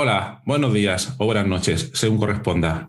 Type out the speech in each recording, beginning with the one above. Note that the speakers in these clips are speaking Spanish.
Hola, buenos días o buenas noches, según corresponda.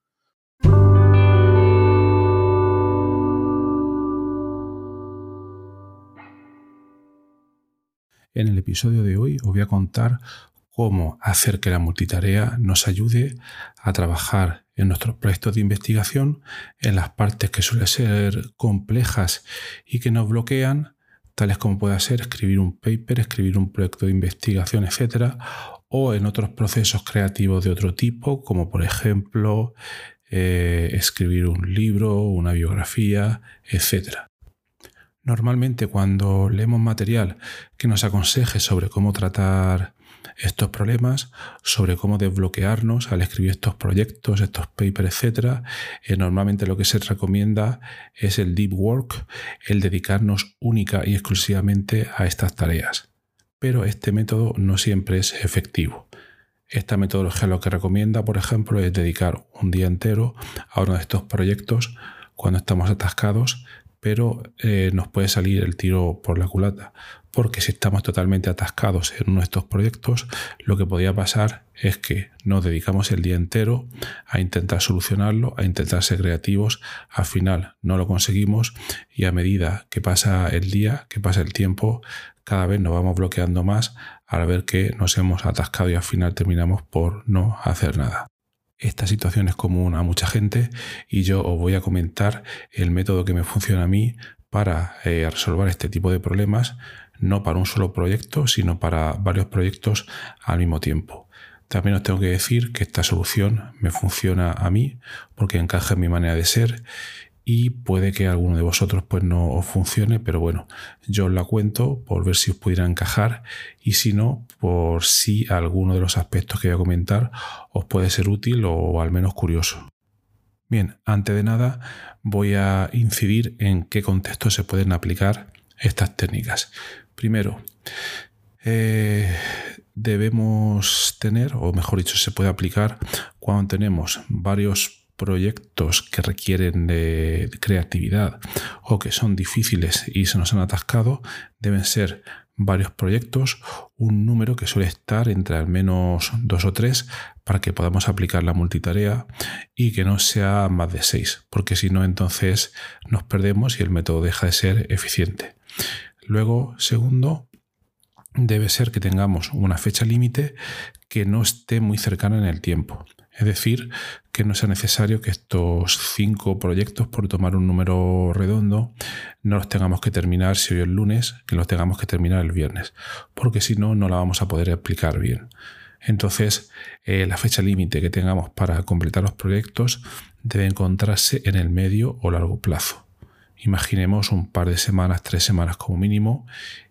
En el episodio de hoy os voy a contar cómo hacer que la multitarea nos ayude a trabajar en nuestros proyectos de investigación en las partes que suelen ser complejas y que nos bloquean, tales como puede ser escribir un paper, escribir un proyecto de investigación, etcétera, o en otros procesos creativos de otro tipo, como por ejemplo eh, escribir un libro, una biografía, etcétera. Normalmente cuando leemos material que nos aconseje sobre cómo tratar estos problemas, sobre cómo desbloquearnos al escribir estos proyectos, estos papers, etc., eh, normalmente lo que se recomienda es el deep work, el dedicarnos única y exclusivamente a estas tareas. Pero este método no siempre es efectivo. Esta metodología lo que recomienda, por ejemplo, es dedicar un día entero a uno de estos proyectos cuando estamos atascados pero eh, nos puede salir el tiro por la culata, porque si estamos totalmente atascados en uno de estos proyectos, lo que podría pasar es que nos dedicamos el día entero a intentar solucionarlo, a intentar ser creativos, al final no lo conseguimos y a medida que pasa el día, que pasa el tiempo, cada vez nos vamos bloqueando más al ver que nos hemos atascado y al final terminamos por no hacer nada. Esta situación es común a mucha gente y yo os voy a comentar el método que me funciona a mí para eh, resolver este tipo de problemas, no para un solo proyecto, sino para varios proyectos al mismo tiempo. También os tengo que decir que esta solución me funciona a mí porque encaja en mi manera de ser y puede que alguno de vosotros pues no os funcione, pero bueno, yo os la cuento por ver si os pudiera encajar y si no, por si alguno de los aspectos que voy a comentar os puede ser útil o al menos curioso. Bien, antes de nada voy a incidir en qué contexto se pueden aplicar estas técnicas. Primero, eh, debemos tener, o mejor dicho, se puede aplicar cuando tenemos varios proyectos que requieren de creatividad o que son difíciles y se nos han atascado, deben ser varios proyectos, un número que suele estar entre al menos dos o tres para que podamos aplicar la multitarea y que no sea más de seis, porque si no entonces nos perdemos y el método deja de ser eficiente. Luego, segundo, debe ser que tengamos una fecha límite que no esté muy cercana en el tiempo. Es decir, que no sea necesario que estos cinco proyectos, por tomar un número redondo, no los tengamos que terminar si hoy es lunes, que los tengamos que terminar el viernes, porque si no, no la vamos a poder explicar bien. Entonces, eh, la fecha límite que tengamos para completar los proyectos debe encontrarse en el medio o largo plazo. Imaginemos un par de semanas, tres semanas como mínimo,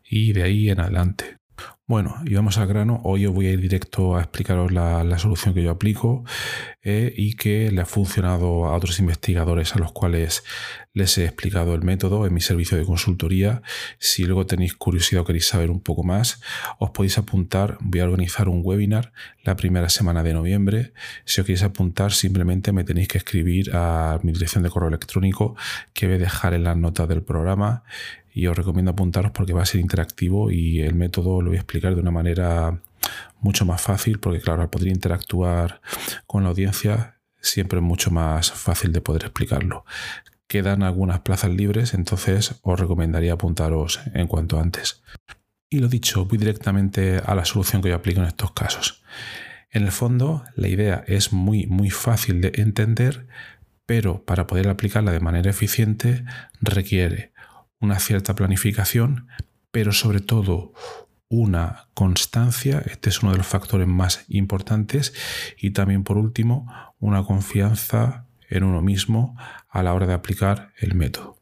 y de ahí en adelante. Bueno, y vamos al grano. Hoy os voy a ir directo a explicaros la, solución que yo aplico eh, y que le ha funcionado a otros investigadores a los cuales les he explicado el método en mi servicio de consultoría. Si luego tenéis curiosidad o queréis saber un poco más, os podéis apuntar. Voy a organizar un webinar la primera semana de noviembre. Si os queréis apuntar, simplemente me tenéis que escribir a mi dirección de correo electrónico que voy a dejar en las notas del programa y os recomiendo apuntaros porque va a ser interactivo y el método lo voy a explicar de una manera mucho más fácil porque claro, al poder interactuar con la audiencia siempre es mucho más fácil de poder explicarlo. Quedan algunas plazas libres, entonces os recomendaría apuntaros en cuanto antes. Y lo dicho, voy directamente a la solución que yo aplico en estos casos. En el fondo, la idea es muy, muy fácil de entender, pero para poder aplicarla de manera eficiente requiere una cierta planificación, pero sobre todo una constancia, este es uno de los factores más importantes, y también por último, una confianza en uno mismo a la hora de aplicar el método.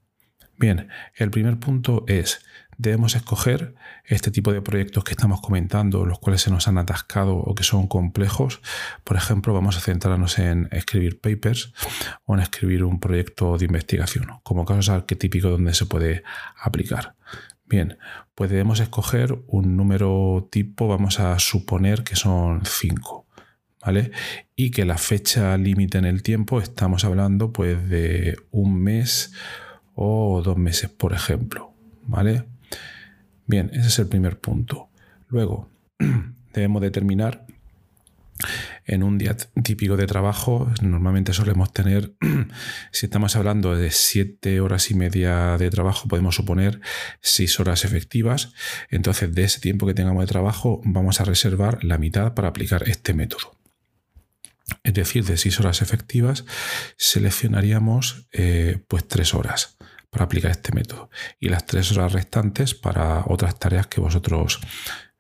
Bien, el primer punto es debemos escoger este tipo de proyectos que estamos comentando, los cuales se nos han atascado o que son complejos. Por ejemplo, vamos a centrarnos en escribir papers o en escribir un proyecto de investigación, como casos arquetípicos donde se puede aplicar. Bien, pues debemos escoger un número tipo, vamos a suponer que son 5. Y que la fecha límite en el tiempo estamos hablando pues de un mes o dos meses, por ejemplo. ¿Vale? Bien, ese es el primer punto. Luego, debemos determinar en un día típico de trabajo, normalmente solemos tener, si estamos hablando de siete horas y media de trabajo, podemos suponer seis horas efectivas. Entonces, de ese tiempo que tengamos de trabajo, vamos a reservar la mitad para aplicar este método. Es decir, de seis horas efectivas, seleccionaríamos eh, pues tres horas para aplicar este método y las tres horas restantes para otras tareas que vosotros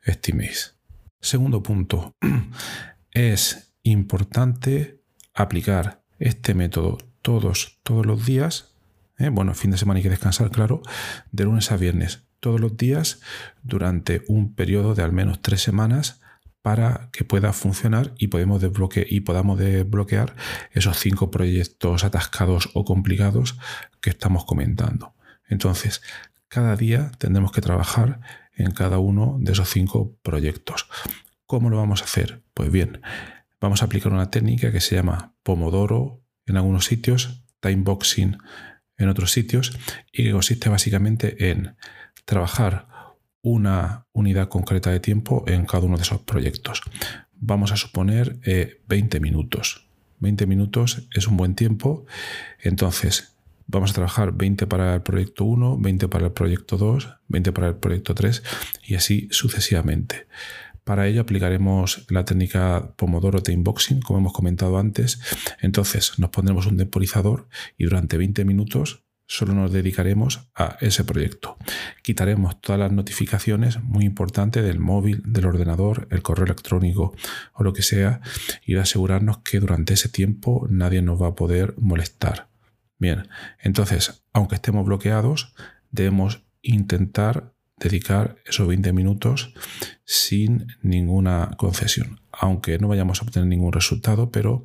estiméis. Segundo punto, es importante aplicar este método todos, todos los días. ¿eh? Bueno, fin de semana hay que descansar, claro, de lunes a viernes, todos los días durante un periodo de al menos tres semanas para que pueda funcionar y, podemos y podamos desbloquear esos cinco proyectos atascados o complicados que estamos comentando. Entonces, cada día tendremos que trabajar en cada uno de esos cinco proyectos. ¿Cómo lo vamos a hacer? Pues bien, vamos a aplicar una técnica que se llama Pomodoro en algunos sitios, Timeboxing en otros sitios, y que consiste básicamente en trabajar una unidad concreta de tiempo en cada uno de esos proyectos. Vamos a suponer 20 eh, minutos. 20 minutos es un buen tiempo, entonces vamos a trabajar 20 para el proyecto 1, 20 para el proyecto 2, 20 para el proyecto 3 y así sucesivamente. Para ello aplicaremos la técnica Pomodoro Timeboxing, como hemos comentado antes. Entonces nos pondremos un temporizador y durante 20 minutos solo nos dedicaremos a ese proyecto. Quitaremos todas las notificaciones, muy importante, del móvil, del ordenador, el correo electrónico o lo que sea, y asegurarnos que durante ese tiempo nadie nos va a poder molestar. Bien, entonces, aunque estemos bloqueados, debemos intentar dedicar esos 20 minutos sin ninguna concesión, aunque no vayamos a obtener ningún resultado, pero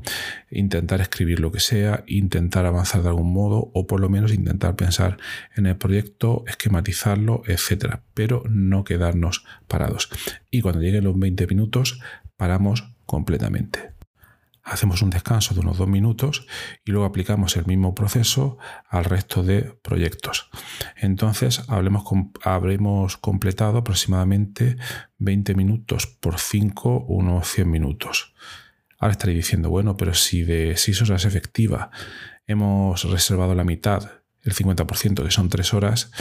intentar escribir lo que sea, intentar avanzar de algún modo o por lo menos intentar pensar en el proyecto, esquematizarlo, etcétera, pero no quedarnos parados. Y cuando lleguen los 20 minutos, paramos completamente hacemos un descanso de unos dos minutos y luego aplicamos el mismo proceso al resto de proyectos. Entonces habremos, habremos completado aproximadamente 20 minutos por 5, unos 100 minutos. Ahora estaréis diciendo, bueno, pero si de 6 horas efectiva hemos reservado la mitad, el 50%, que son 3 horas,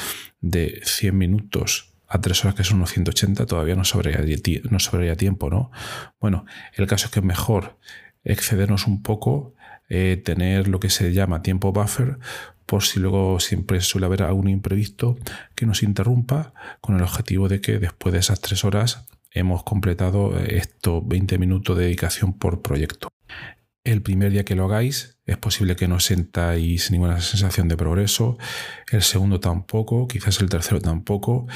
de 100 minutos a 3 horas, que son unos 180, todavía no sobraría, no sobraría tiempo, ¿no? Bueno, el caso es que es mejor excedernos un poco, eh, tener lo que se llama tiempo buffer, por si luego siempre suele haber algún imprevisto que nos interrumpa, con el objetivo de que después de esas tres horas hemos completado eh, estos 20 minutos de dedicación por proyecto. El primer día que lo hagáis es posible que no sentáis ninguna sensación de progreso, el segundo tampoco, quizás el tercero tampoco,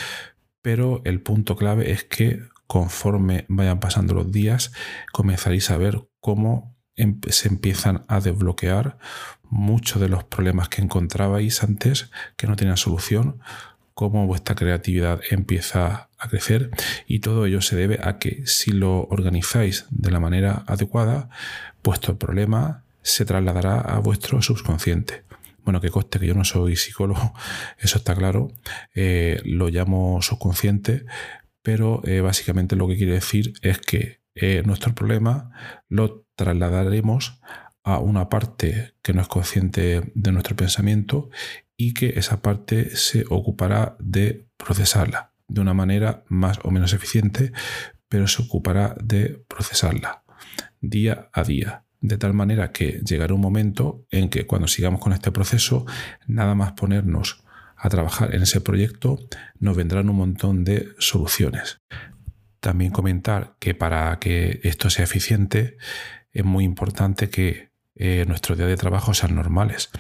pero el punto clave es que conforme vayan pasando los días comenzaréis a ver cómo se empiezan a desbloquear muchos de los problemas que encontrabais antes que no tenían solución, cómo vuestra creatividad empieza a crecer y todo ello se debe a que si lo organizáis de la manera adecuada, vuestro problema se trasladará a vuestro subconsciente. Bueno, que coste que yo no soy psicólogo, eso está claro, eh, lo llamo subconsciente, pero eh, básicamente lo que quiere decir es que eh, nuestro problema lo trasladaremos a una parte que no es consciente de nuestro pensamiento y que esa parte se ocupará de procesarla de una manera más o menos eficiente, pero se ocupará de procesarla día a día. De tal manera que llegará un momento en que cuando sigamos con este proceso, nada más ponernos a trabajar en ese proyecto, nos vendrán un montón de soluciones. También comentar que para que esto sea eficiente es muy importante que eh, nuestro día de trabajo sean normales.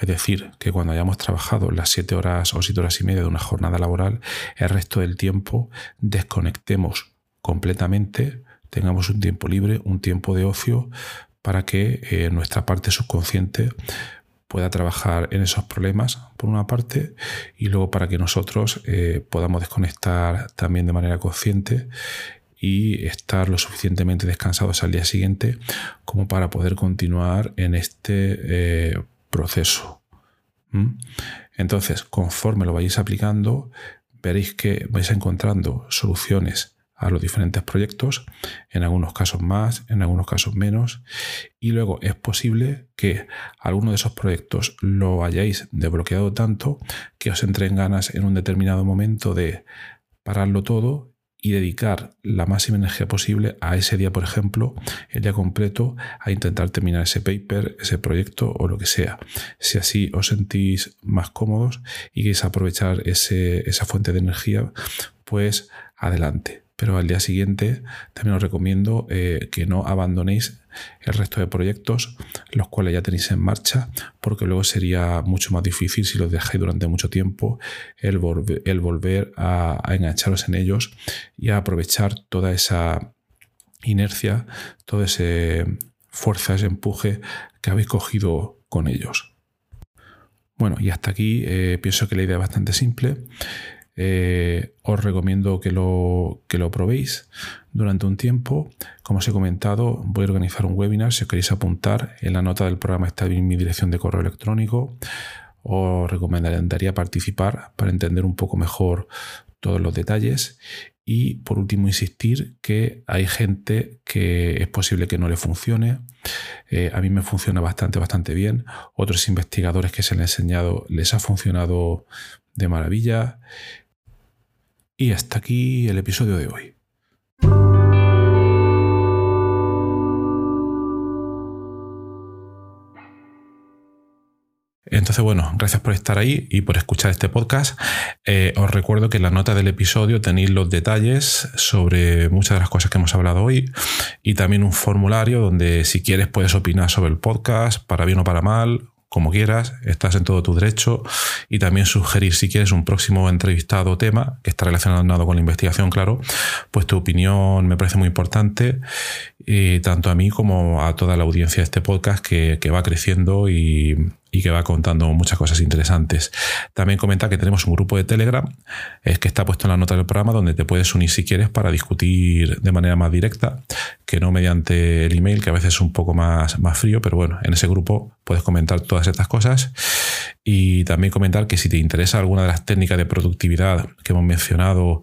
Es decir, que cuando hayamos trabajado las siete horas o siete horas y media de una jornada laboral, el resto del tiempo desconectemos completamente, tengamos un tiempo libre, un tiempo de ocio, para que eh, nuestra parte subconsciente pueda trabajar en esos problemas, por una parte, y luego para que nosotros eh, podamos desconectar también de manera consciente y estar lo suficientemente descansados al día siguiente como para poder continuar en este eh, proceso. Entonces, conforme lo vayáis aplicando, veréis que vais encontrando soluciones a los diferentes proyectos, en algunos casos más, en algunos casos menos, y luego es posible que alguno de esos proyectos lo hayáis desbloqueado tanto que os entre en ganas en un determinado momento de pararlo todo y dedicar la máxima energía posible a ese día, por ejemplo, el día completo, a intentar terminar ese paper, ese proyecto o lo que sea. Si así os sentís más cómodos y queréis aprovechar esa fuente de energía, pues adelante pero al día siguiente también os recomiendo eh, que no abandonéis el resto de proyectos, los cuales ya tenéis en marcha, porque luego sería mucho más difícil si los dejáis durante mucho tiempo el, volver a, engancharos en ellos y a aprovechar toda esa inercia, toda esa fuerza, ese empuje que habéis cogido con ellos. Bueno, y hasta aquí eh, pienso que la idea es bastante simple. Eh, os recomiendo que lo, que lo probéis durante un tiempo. Como os he comentado, voy a organizar un webinar. Si os queréis apuntar, en la nota del programa está mi dirección de correo electrónico. Os recomendaría participar para entender un poco mejor todos los detalles. Y por último, insistir que hay gente que es posible que no le funcione. Eh, a mí me funciona bastante, bastante bien. Otros investigadores que se han enseñado les ha funcionado de maravilla. Y hasta aquí el episodio de hoy. Entonces, bueno, gracias por estar ahí y por escuchar este podcast. Eh, os recuerdo que en la nota del episodio tenéis los detalles sobre muchas de las cosas que hemos hablado hoy y también un formulario donde si quieres puedes opinar sobre el podcast, para bien o para mal, como quieras, estás en todo tu derecho y también sugerir si quieres un próximo entrevistado o tema que está relacionado con la investigación, claro, pues tu opinión me parece muy importante, y tanto a mí como a toda la audiencia de este podcast que, que va creciendo y, y que va contando muchas cosas interesantes. También comenta que tenemos un grupo de Telegram, es que está puesto en la nota del programa, donde te puedes unir si quieres para discutir de manera más directa, que no mediante el email, que a veces es un poco más, más frío, pero bueno, en ese grupo puedes comentar todas estas cosas. Y también comentar que si te interesa alguna de las técnicas de productividad que hemos mencionado